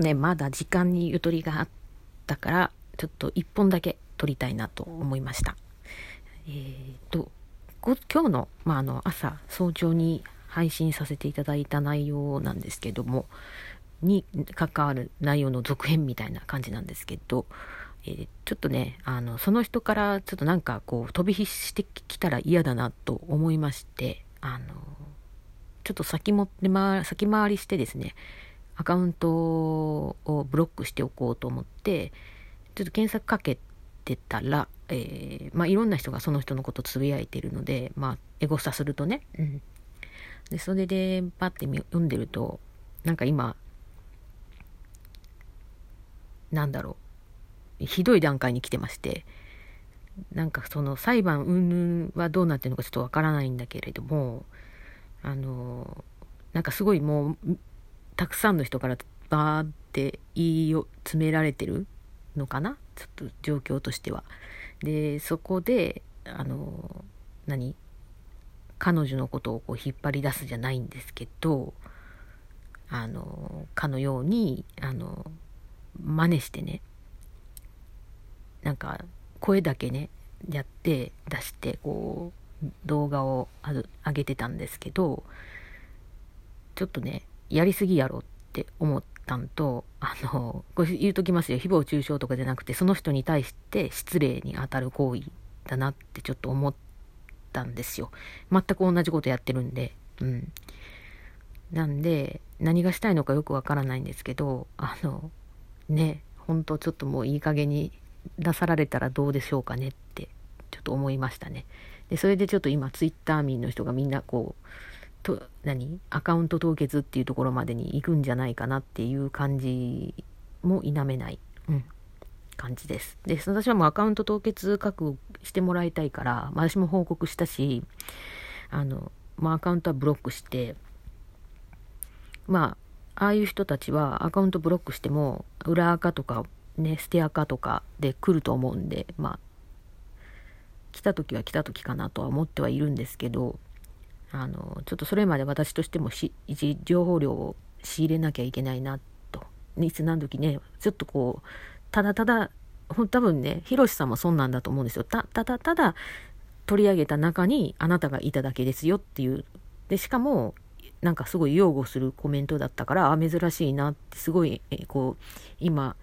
ねまだ時間にゆとりがあったからちょっと1本だけ撮りたいなと思いました。えーと今日の,、まあ、あの朝早朝に配信させていただいた内容なんですけどもに関わる内容の続編みたいな感じなんですけど、えー、ちょっとねあのその人からちょっとなんかこう飛び火してきたら嫌だなと思いましてあのちょっと先も、先回りしてですねアカウントをブロックしておこうと思ってちょっと検索かけてたら、えー、まあ、いろんな人がその人のことつぶやいてるので、まあ、エゴサするとね、うん。で、それで、パッて読んでると、なんか今、なんだろう、ひどい段階に来てまして、なんかその裁判云々はどうなってるのかちょっとわからないんだけれども、あの、なんかすごいもう、たくさんの人からバーって言い詰められてるのかな？ちょっと状況としては。でそこであの何？彼女のことをこう引っ張り出すじゃないんですけどあのかのようにあの真似してねなんか声だけねやって出してこう動画を上げてたんですけどちょっとねやりすぎやろって思ったんと、あの、これ言うときますよ。誹謗中傷とかじゃなくて、その人に対して失礼に当たる行為だなってちょっと思ったんですよ。全く同じことやってるんで。うん。なんで、何がしたいのかよくわからないんですけど、あの、ね、ほんとちょっともういい加減に出さられたらどうでしょうかねって、ちょっと思いましたね。で、それでちょっと今、ツイッター民の人がみんなこう、と何？アカウント凍結っていうところまでに行くんじゃないかなっていう感じも否めない、うん、感じです。で私はもうアカウント凍結確保してもらいたいから、私も報告したしあの、まあ、アカウントはブロックしてまあああいう人たちはアカウントブロックしても裏垢とかね捨て垢とかで来ると思うんでまあ来た時は来た時かなとは思ってはいるんですけどあのちょっとそれまで私としてもし情報量を仕入れなきゃいけないなと。いつ何時ねちょっとこうただただ多分ねひろしさんもそんなんだと思うんですよ。たただただ取り上げた中にあなたがいただけですよっていう。でしかもなんかすごい擁護するコメントだったからあ珍しいなってすごいえこう今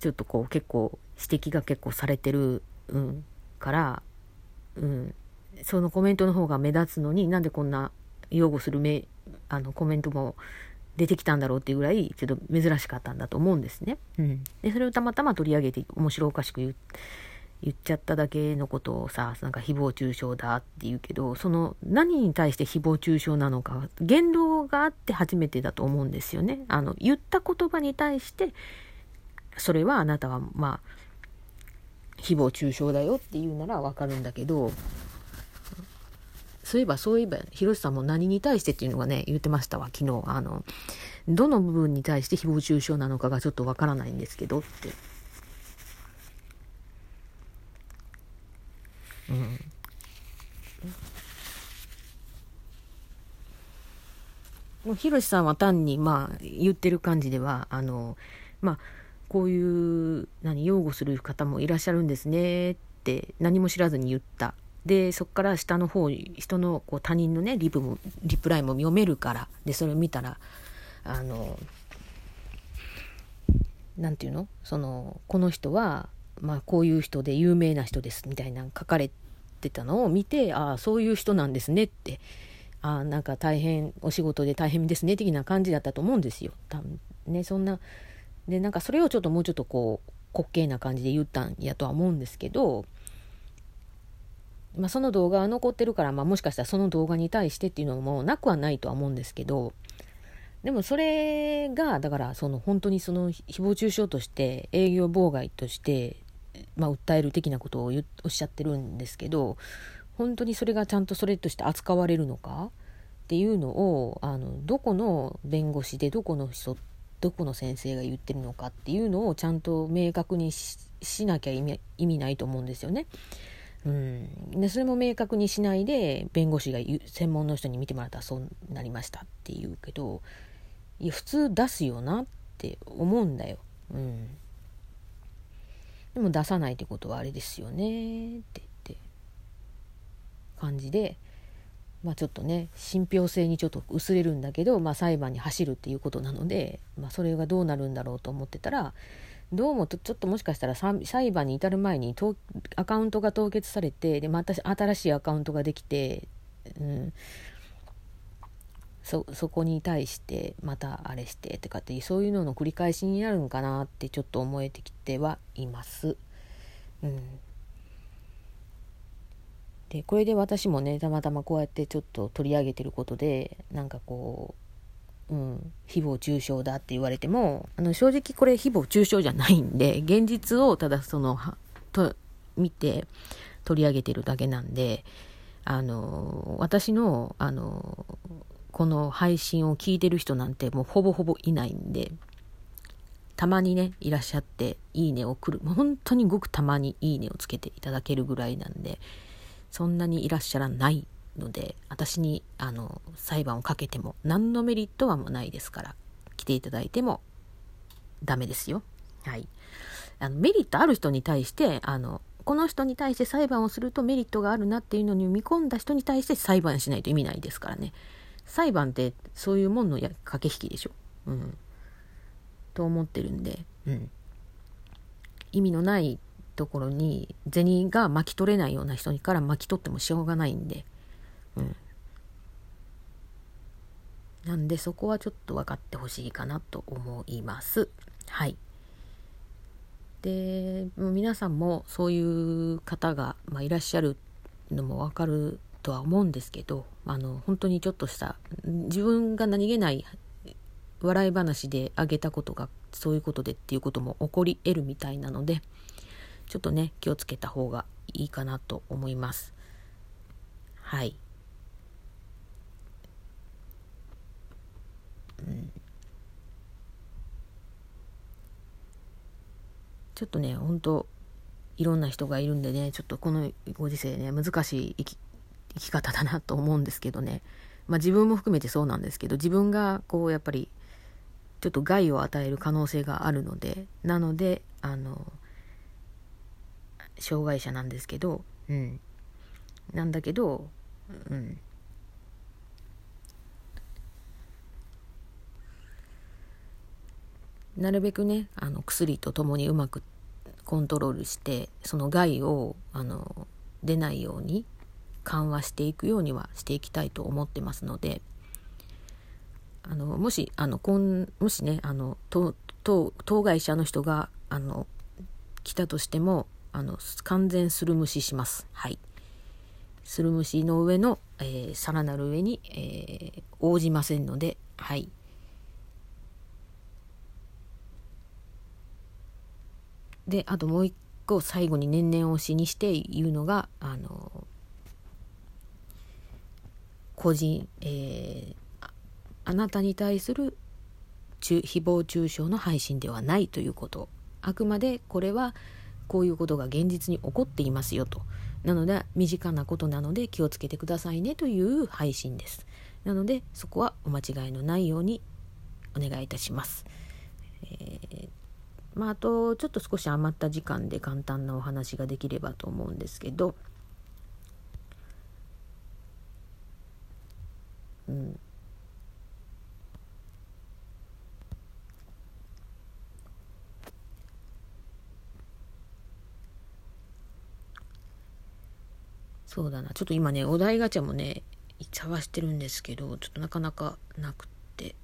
ちょっとこう結構指摘が結構されてる、うん、からうん。そのコメントの方が目立つのになんでこんな擁護するめあのコメントも出てきたんだろうっていうぐらいちょっと珍しかったんだと思うんですね。うん、でそれをたまたま取り上げて面白おかしく言っちゃっただけのことをさなんか誹謗中傷だって言うけどその何に対して誹謗中傷なのか言動があって初めてだと思うんですよね。あの言った言葉に対してそれはあなたはまあ誹謗中傷だよって言うならわかるんだけどそういえばそういえば広瀬さんも何に対してっていうのがね言ってましたわ昨日。あのどの部分に対して誹謗中傷なのかがちょっとわからないんですけどって。うん。もう広瀬さんは単にまあ言ってる感じではあのまあこういう何擁護する方もいらっしゃるんですねって何も知らずに言った。でそこから下の方に人のこう他人のねリプもリプライも読めるからでそれを見たらあの何て言うの？そのこの人は、まあ、こういう人で有名な人ですみたいな書かれてたのを見てああそういう人なんですねってああなんか大変お仕事で大変ですね的な感じだったと思うんですよ。多分ねそんなでなんかそれをちょっともうちょっとこう滑稽な感じで言ったんやとは思うんですけどまあ、その動画は残ってるから、まあ、もしかしたらその動画に対してっていうのもなくはないとは思うんですけどでもそれがだからその本当にその誹謗中傷として営業妨害として、まあ、訴える的なことをおっしゃってるんですけど本当にそれがちゃんとそれとして扱われるのかっていうのをあのどこの弁護士でどこの人どこの先生が言ってるのかっていうのをちゃんと明確にしなきゃ意味意味ないと思うんですよね。うん、でそれも明確にしないで弁護士が専門の人に見てもらったらそうなりましたって言うけどいや普通出すよなって思うんだよ。うん。でも出さないってことはあれですよねってって感じでまあちょっとね信憑性にちょっと薄れるんだけど、まあ、裁判に走るっていうことなので、まあ、それがどうなるんだろうと思ってたらどうもちょっともしかしたら裁判に至る前にアカウントが凍結されてでまた新しいアカウントができて、うん、そそこに対してまたあれしてとかってそういうのの繰り返しになるんかなってちょっと思えてきてはいます。うん、でこれで私もねたまたまこうやってちょっと取り上げてることでなんかこう、うん、誹謗中傷だって言われてもあの正直これ誹謗中傷じゃないんで現実をただそのと見て取り上げてるだけなんであの私のあのこの配信を聞いてる人なんてもうほぼほぼいないんで、たまにね、いらっしゃって、いいねをくる、本当にごくたまにいいねをつけていただけるぐらいなんで、そんなにいらっしゃらないので、私に、あの、裁判をかけても、何のメリットはもうないですから、来ていただいてもダメですよ。はい。あのメリットある人に対して、あの、この人に対して裁判をするとメリットがあるなっていうのに見込んだ人に対して裁判しないと意味ないですからね。裁判ってそういうもんのや駆け引きでしょ。うん。と思ってるんで、うん。意味のないところに銭が巻き取れないような人から巻き取ってもしょうがないんで、うん。なんでそこはちょっと分かってほしいかなと思います。はい。で、皆さんもそういう方が、まあ、いらっしゃるのも分かるとは思うんですけどあの本当にちょっとした自分が何気ない笑い話であげたことがそういうことでっていうことも起こり得るみたいなのでちょっとね気をつけた方がいいかなと思いますはい、うん、ちょっとね本当いろんな人がいるんでねちょっとこのご時世ね難しい生き生き方だなと思うんですけどね。まあ自分も含めてそうなんですけど、自分がこうやっぱりちょっと害を与える可能性があるので、なので、あの、障害者なんですけど、うん。なんだけど、うん。なるべくね、あの薬とともにうまくコントロールして、その害をあの出ないように緩和していくようにはしていきたいと思ってますのであのもしあのこんもしねあの当当該者の人があの来たとしてもあの完全スルムシします。はい。スルムシの上の、えー、さらなる上に、えー、応じませんので、はい。で、あともう一個最後に年々推しにして言うのが、あの、個人、えー、あなたに対する誹謗中傷の配信ではないということ。あくまでこれはこういうことが現実に起こっていますよと。なので身近なことなので気をつけてくださいねという配信です。なのでそこはお間違いのないようにお願いいたします、えー、まああとちょっと少し余った時間で簡単なお話ができればと思うんですけどうん。そうだな。ちょっと今ね、お題ガチャもね、探してるんですけど、ちょっとなかなかなくて。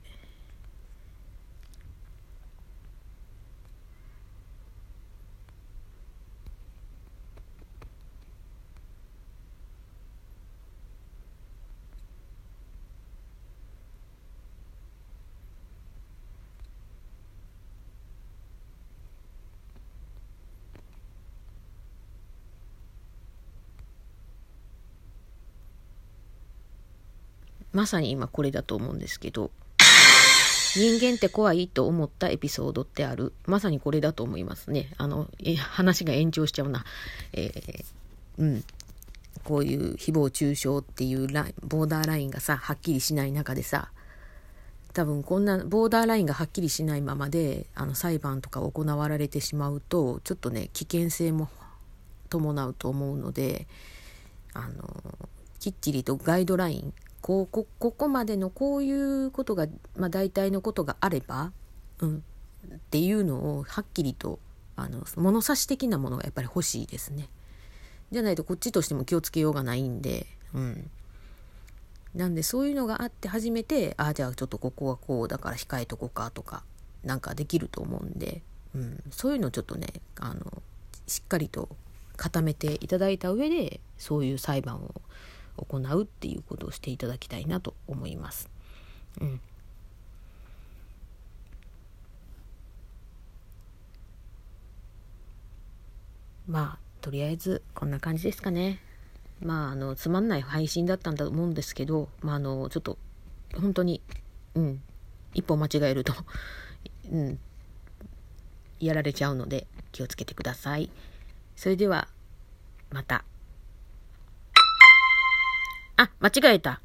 まさに今これだと思うんですけど、人間って怖いと思ったエピソードってある？まさにこれだと思いますね。あの、え話が延長しちゃうな。えー、うん。こういう誹謗中傷っていう、ボーダーラインがさ、はっきりしない中でさ、多分こんなボーダーラインがはっきりしないままであの裁判とか行われてしまうとちょっとね危険性も伴うと思うのであのきっちりとガイドラインこうこここまでのこういうことが、まあ、大体のことがあれば、うん、っていうのをはっきりとあの物差し的なものがやっぱり欲しいですね。じゃないとこっちとしても気をつけようがないんで、うん。なんでそういうのがあって初めて、ああ、じゃあちょっとここはこうだから控えとこうかとか、なんかできると思うんで、うん、そういうのちょっとね、あの、しっかりと固めていただいた上で、そういう裁判を行うっていうことをしていただきたいなと思います。うん。まあ、とりあえずこんな感じですかね。まあ、あの、つまんない配信だったんだと思うんですけど、まあ、あの、ちょっと、本当に、うん、一歩間違えると うん、やられちゃうので気をつけてください。それでは、また。あ、間違えた。